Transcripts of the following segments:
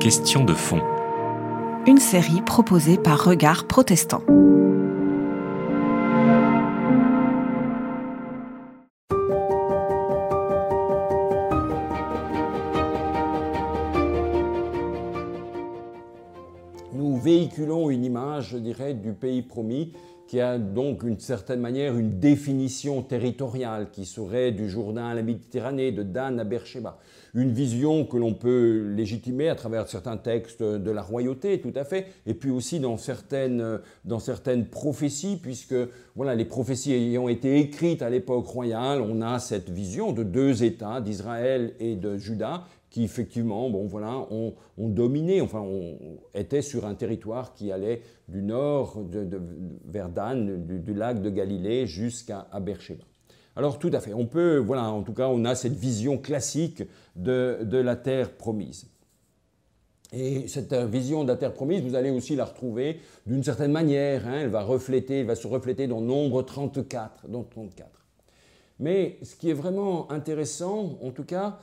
Question de fond. Une série proposée par Regard Protestant. Nous véhiculons une image, je dirais, du pays promis qui a donc d'une certaine manière une définition territoriale qui serait du Jourdain à la Méditerranée, de Dan à Beersheba. Une vision que l'on peut légitimer à travers certains textes de la royauté, tout à fait, et puis aussi dans certaines, dans certaines prophéties, puisque voilà, les prophéties ayant été écrites à l'époque royale, on a cette vision de deux États, d'Israël et de Juda, qui effectivement, bon voilà, ont, dominé, enfin, on, était sur un territoire qui allait du nord vers Dan, du, lac de Galilée jusqu'à Beersheba. Alors tout à fait, on peut, voilà, en tout cas, on a cette vision classique de, la terre promise. Et cette vision de la terre promise, vous allez aussi la retrouver d'une certaine manière. Hein, elle va refléter, elle va se refléter dans Nombre 34, dans 34. Mais ce qui est vraiment intéressant, en tout cas,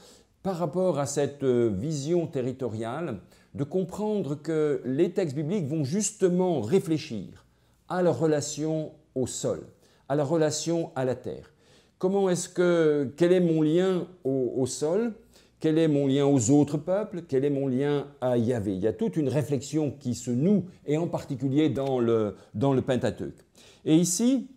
par rapport à cette euh, vision territoriale, de comprendre que les textes bibliques vont justement réfléchir à la relation au sol, à la relation à la terre. Comment est-ce que, quel est mon lien au, sol? Quel est mon lien aux autres peuples? Quel est mon lien à Yahvé? Il y a toute une réflexion qui se noue, et en particulier dans le, dans le Pentateuque. Et ici,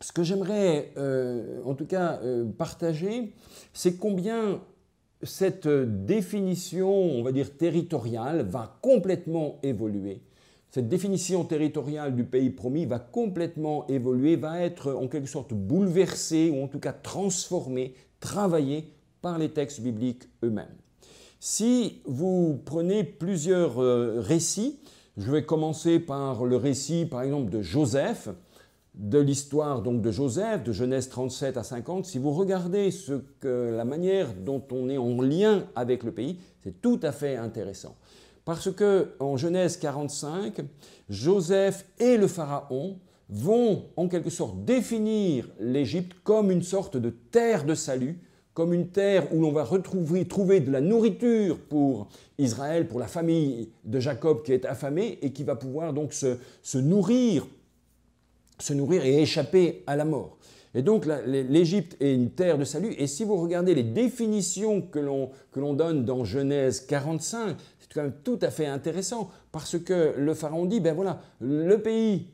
ce que j'aimerais euh, en tout cas euh, partager, c'est combien cette définition, on va dire territoriale, va complètement évoluer. Cette définition territoriale du pays promis va complètement évoluer, va être en quelque sorte bouleversée ou en tout cas transformée, travaillée par les textes bibliques eux-mêmes. Si vous prenez plusieurs euh, récits, je vais commencer par le récit par exemple de Joseph, de l'histoire donc de Joseph, de Genèse 37 à 50, si vous regardez la manière dont on est en lien avec le pays, c'est tout à fait intéressant. Parce que en Genèse 45, Joseph et le Pharaon vont en quelque sorte définir l'Égypte comme une sorte de terre de salut, comme une terre où l'on va retrouver trouver de la nourriture pour Israël, pour la famille de Jacob qui est affamée et qui va pouvoir donc se, se nourrir se nourrir et échapper à la mort. Et donc l'Égypte est une terre de salut. Et si vous regardez les définitions que l'on donne dans Genèse 45, c'est quand même tout à fait intéressant parce que le pharaon dit, ben voilà, le pays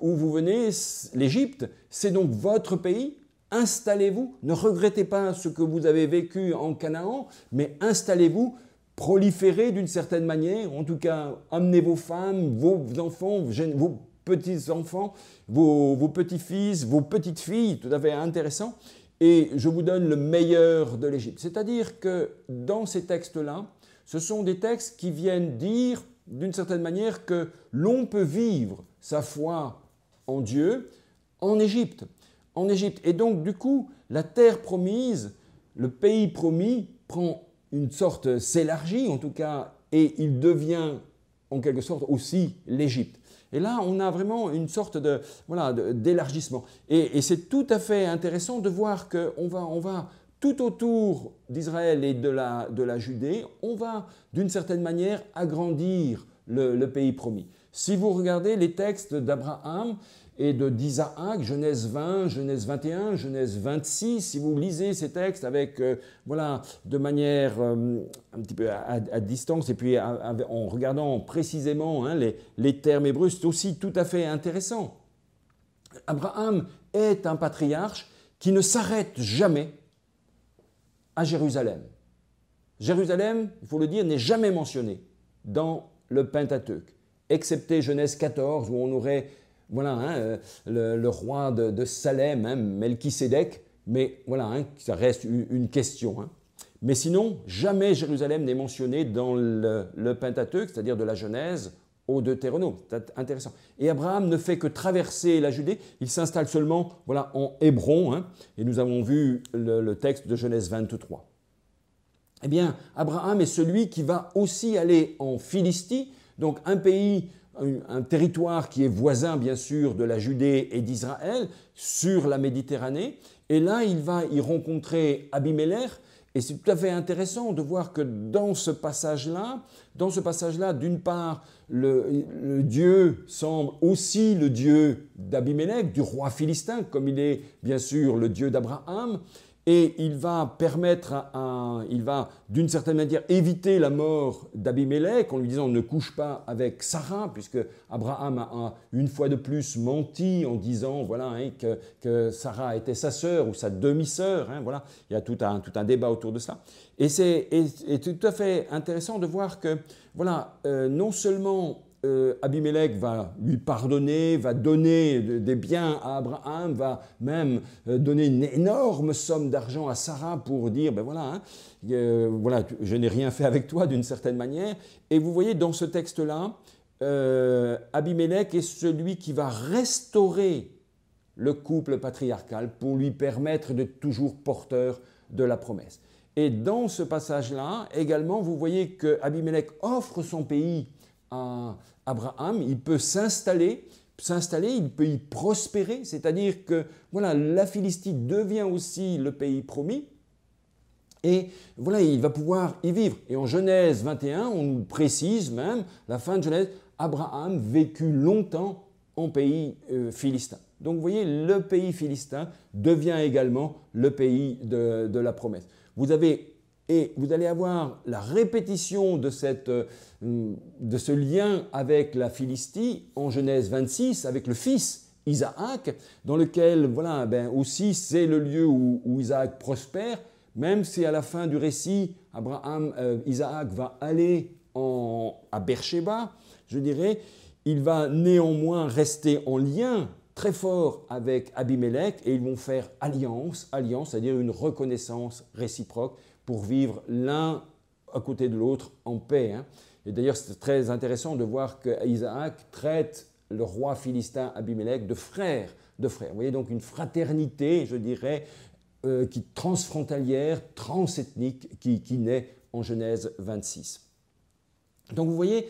où vous venez, l'Égypte, c'est donc votre pays. Installez-vous, ne regrettez pas ce que vous avez vécu en Canaan, mais installez-vous, proliférez d'une certaine manière, en tout cas, amenez vos femmes, vos enfants, vos petits-enfants, vos, petits-fils, vos petites-filles, tout à fait intéressant, et je vous donne le meilleur de l'Égypte. C'est-à-dire que dans ces textes-là, ce sont des textes qui viennent dire d'une certaine manière que l'on peut vivre sa foi en Dieu en Égypte. En Égypte. Et donc, du coup, la terre promise, le pays promis, prend une sorte, s'élargit en tout cas, et il devient en quelque sorte aussi l'Égypte. Et là, on a vraiment une sorte de voilà d'élargissement. Et, c'est tout à fait intéressant de voir qu'on va, on va tout autour d'Israël et de la, de la Judée, on va d'une certaine manière agrandir le pays promis. Si vous regardez les textes d'Abraham, et de d'Isaac, Genèse 20, Genèse 21, Genèse 26. Si vous lisez ces textes avec, euh, voilà, de manière euh, un petit peu à, distance et puis en regardant précisément hein, les, les, termes hébreux, c'est aussi tout à fait intéressant. Abraham est un patriarche qui ne s'arrête jamais à Jérusalem. Jérusalem, il faut le dire, n'est jamais mentionné dans le Pentateuque, excepté Genèse 14 où on aurait voilà, hein, euh, le, roi de, Salem, hein, mais voilà, hein, ça reste une, question. Mais sinon, jamais Jérusalem n'est mentionné dans le, Pentateuque, c'est-à-dire de la Genèse au Deutéronome. C'est intéressant. Et Abraham ne fait que traverser la Judée, il s'installe seulement voilà, en Hébron, et nous avons vu le, le texte de Genèse 23. Eh bien, Abraham est celui qui va aussi aller en Philistie, donc un pays un, territoire qui est voisin bien sûr de la Judée et d'Israël sur la Méditerranée. Et là, il va y rencontrer Abimelech. Et c'est tout à fait intéressant de voir que dans ce passage-là, dans ce passage-là, d'une part, le, Dieu semble aussi le Dieu d'Abimelech, du roi philistin, comme il est bien sûr le Dieu d'Abraham, et il va permettre, à, il va d'une certaine manière éviter la mort d'Abimelech en lui disant ne couche pas avec Sarah, puisque Abraham a, une fois de plus menti en disant voilà hein, que, Sarah était sa sœur ou sa demi-sœur. Hein, voilà, il y a tout un, tout un débat autour de ça. Et c'est tout à fait intéressant de voir que voilà, euh, non seulement euh, Abimelech va lui pardonner, va donner des biens à Abraham, va même euh, donner une énorme somme d'argent à Sarah pour dire, ben voilà, hein, euh, voilà je n'ai rien fait avec toi d'une certaine manière. Et vous voyez dans ce texte-là, Abimelech est celui qui va restaurer le couple patriarcal pour lui permettre d'être toujours porteur de la promesse. Et dans ce passage-là, également, vous voyez que offre son pays Abraham, il peut s'installer, s'installer, il peut y prospérer, c'est-à-dire que voilà, la Philistie devient aussi le pays promis. Et voilà, il va pouvoir y vivre. Et en Genèse 21, on nous précise même, la fin de Genèse, Abraham vécut longtemps en pays euh, philistin. Donc vous voyez, le pays philistin devient également le pays de, de la promesse. Vous avez et vous allez avoir la répétition de, cette, euh, de ce lien avec la Philistie en Genèse 26, avec le fils Isaac, dans lequel, voilà, ben aussi c'est le lieu où, Isaac prospère, même si à la fin du récit, Abraham, euh, Isaac va aller en, à Beersheba, je dirais, il va néanmoins rester en lien très fort avec Abimelech et ils vont faire alliance, alliance, c'est-à-dire une reconnaissance réciproque pour vivre l'un à côté de l'autre en paix. Hein. Et d'ailleurs, c'est très intéressant de voir qu'Isaac traite le roi philistin Abimelech de frère, de frère. Vous voyez donc une fraternité, je dirais, euh, qui transfrontalière, transethnique, qui naît en Genèse 26. Donc vous voyez,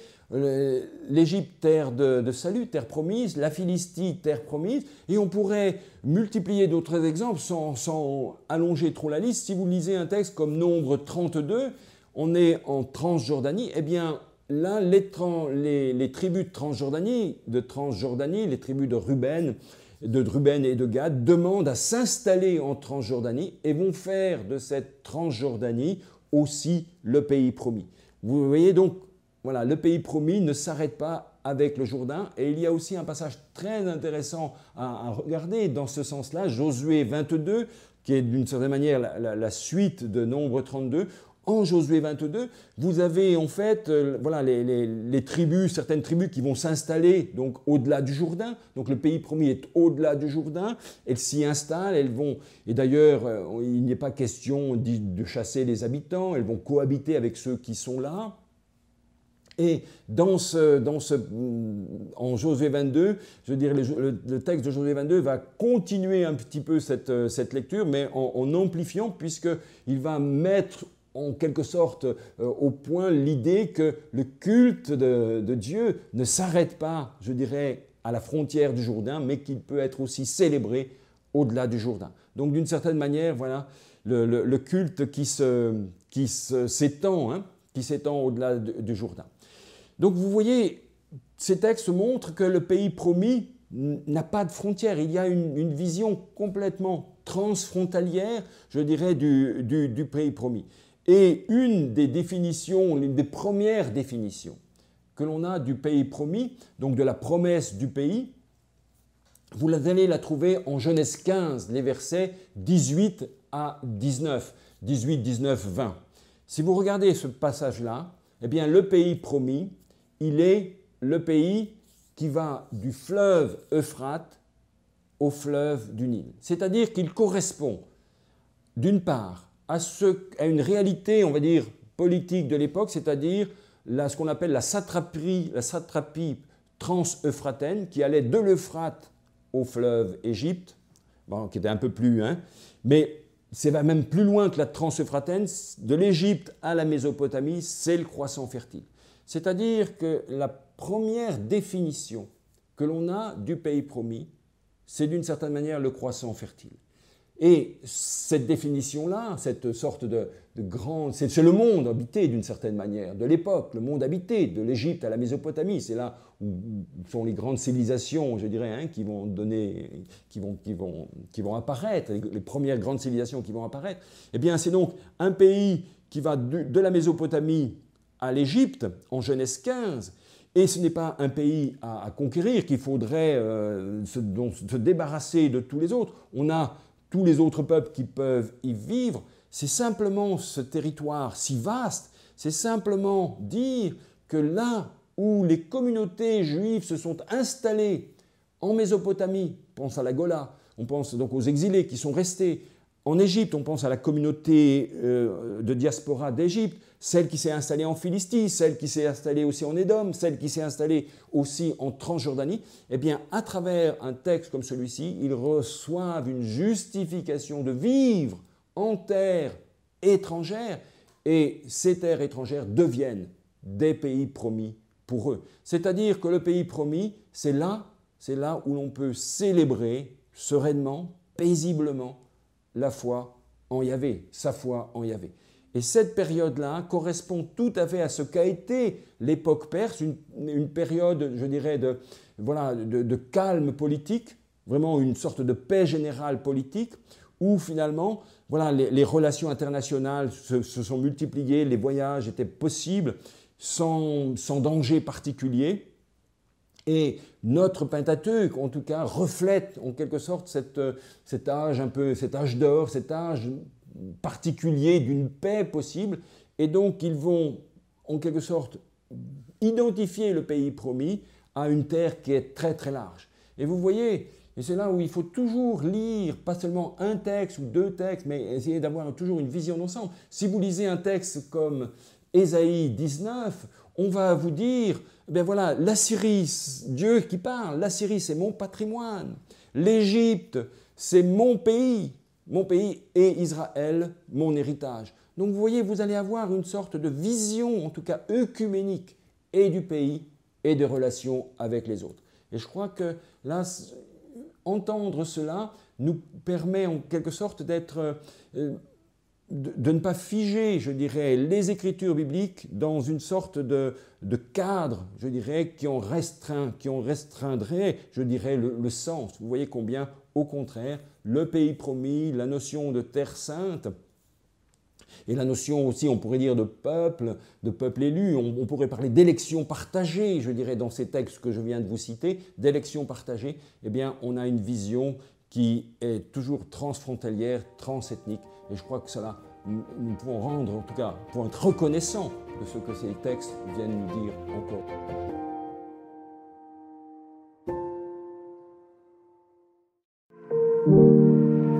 l'Égypte, terre de, salut, terre promise, la Philistie, terre promise, et on pourrait multiplier d'autres exemples sans, allonger trop la liste. Si vous lisez un texte comme Nombre 32, on est en Transjordanie, eh bien là, les, tribus de Transjordanie, de Transjordanie, les tribus de Ruben, de Ruben et de Gad demandent à s'installer en Transjordanie et vont faire de cette Transjordanie aussi le pays promis. Vous voyez donc voilà, le pays promis ne s'arrête pas avec le Jourdain. Et il y a aussi un passage très intéressant à, regarder dans ce sens-là, Josué 22, qui est d'une certaine manière la, suite de Nombre 32. En Josué 22, vous avez en fait euh, voilà, les, tribus, certaines tribus qui vont s'installer donc au-delà du Jourdain. Donc le pays promis est au-delà du Jourdain. Elles s'y installent, elles vont. Et d'ailleurs, euh, il n'est pas question de chasser les habitants. Elles vont cohabiter avec ceux qui sont là. Et dans ce, dans ce, en Josué 22, je veux dire, le, texte de Josué 22 va continuer un petit peu cette, cette lecture, mais en, amplifiant, puisqu'il va mettre en quelque sorte euh, au point l'idée que le culte de, Dieu ne s'arrête pas, je dirais, à la frontière du Jourdain, mais qu'il peut être aussi célébré au-delà du Jourdain. Donc d'une certaine manière, voilà, le, le, culte qui s'étend, qui s'étend hein, qui s'étend au-delà du Jourdain. Donc vous voyez, ces textes montrent que le pays promis n'a pas de frontières. Il y a une, vision complètement transfrontalière, je dirais, du, pays promis. Et une des définitions, l'une des premières définitions que l'on a du pays promis, donc de la promesse du pays, vous allez la trouver en Genèse 15, les versets 18 à 19, 18, 19, 20. Si vous regardez ce passage-là, eh bien le pays promis, il est le pays qui va du fleuve Euphrate au fleuve du Nil. C'est-à-dire qu'il correspond, d'une part, à, une réalité, on va dire, politique de l'époque, c'est-à-dire ce qu'on appelle la satrapie, la satrapie trans-euphrataine, qui allait de l'Euphrate au fleuve Égypte, qui était un peu plus, hein, mais c'est même plus loin que la trans-euphrataine, de l'Égypte à la Mésopotamie, c'est le croissant fertile. C'est-à-dire que la première définition que l'on a du pays promis, c'est d'une certaine manière le croissant fertile. Et cette définition-là, cette sorte de, de grande... C'est le monde habité d'une certaine manière, de l'époque, le monde habité, de l'Égypte à la Mésopotamie. C'est là où sont les grandes civilisations, je dirais, hein, qui vont donner, qui vont, qui vont, qui vont apparaître, les, premières grandes civilisations qui vont apparaître. Eh bien, c'est donc un pays qui va de, la Mésopotamie à l'Égypte en Genèse 15. Et ce n'est pas un pays à, conquérir qu'il faudrait euh, se, se débarrasser de tous les autres. On a tous les autres peuples qui peuvent y vivre, c'est simplement ce territoire si vaste, c'est simplement dire que là où les communautés juives se sont installées en Mésopotamie, on pense à la Gola, on pense donc aux exilés qui sont restés, en Égypte, on pense à la communauté euh, de diaspora d'Égypte, celle qui s'est installée en Philistie, celle qui s'est installée aussi en Édom, celle qui s'est installée aussi en Transjordanie. Eh bien, à travers un texte comme celui-ci, ils reçoivent une justification de vivre en terre étrangère et ces terres étrangères deviennent des pays promis pour eux. C'est-à-dire que le pays promis, c'est là, c'est là où l'on peut célébrer sereinement, paisiblement, la foi en Yahvé, sa foi en Yahvé. Et cette période-là correspond tout à fait à ce qu'a été l'époque perse, une, période, je dirais, de, voilà, de, calme politique, vraiment une sorte de paix générale politique, où finalement, voilà, les, relations internationales se, sont multipliées, les voyages étaient possibles sans, danger particulier. Et notre Pentateuque, en tout cas, reflète en quelque sorte cet âge un peu, cet âge d'or, cet âge particulier d'une paix possible. Et donc, ils vont, en quelque sorte, identifier le pays promis à une terre qui est très très large. Et vous voyez, et c'est là où il faut toujours lire, pas seulement un texte ou deux textes, mais essayer d'avoir toujours une vision d'ensemble. Si vous lisez un texte comme Ésaïe 19, on va vous dire, ben voilà, la Syrie, Dieu qui parle, la Syrie c'est mon patrimoine, l'Égypte c'est mon pays, mon pays et Israël mon héritage. Donc vous voyez, vous allez avoir une sorte de vision, en tout cas œcuménique, et du pays et des relations avec les autres. Et je crois que là, entendre cela nous permet en quelque sorte d'être euh, de, ne pas figer, je dirais, les écritures bibliques dans une sorte de, cadre, je dirais, qui en, restreint, qui en restreindrait, je dirais, le, sens. Vous voyez combien, au contraire, le pays promis, la notion de terre sainte, et la notion aussi, on pourrait dire, de peuple, de peuple élu, on, pourrait parler d'élection partagée, je dirais, dans ces textes que je viens de vous citer, d'élection partagée, eh bien, on a une vision qui est toujours transfrontalière, transethnique. Et je crois que cela, nous pouvons rendre, en tout cas, pour être reconnaissants de ce que ces textes viennent nous dire encore.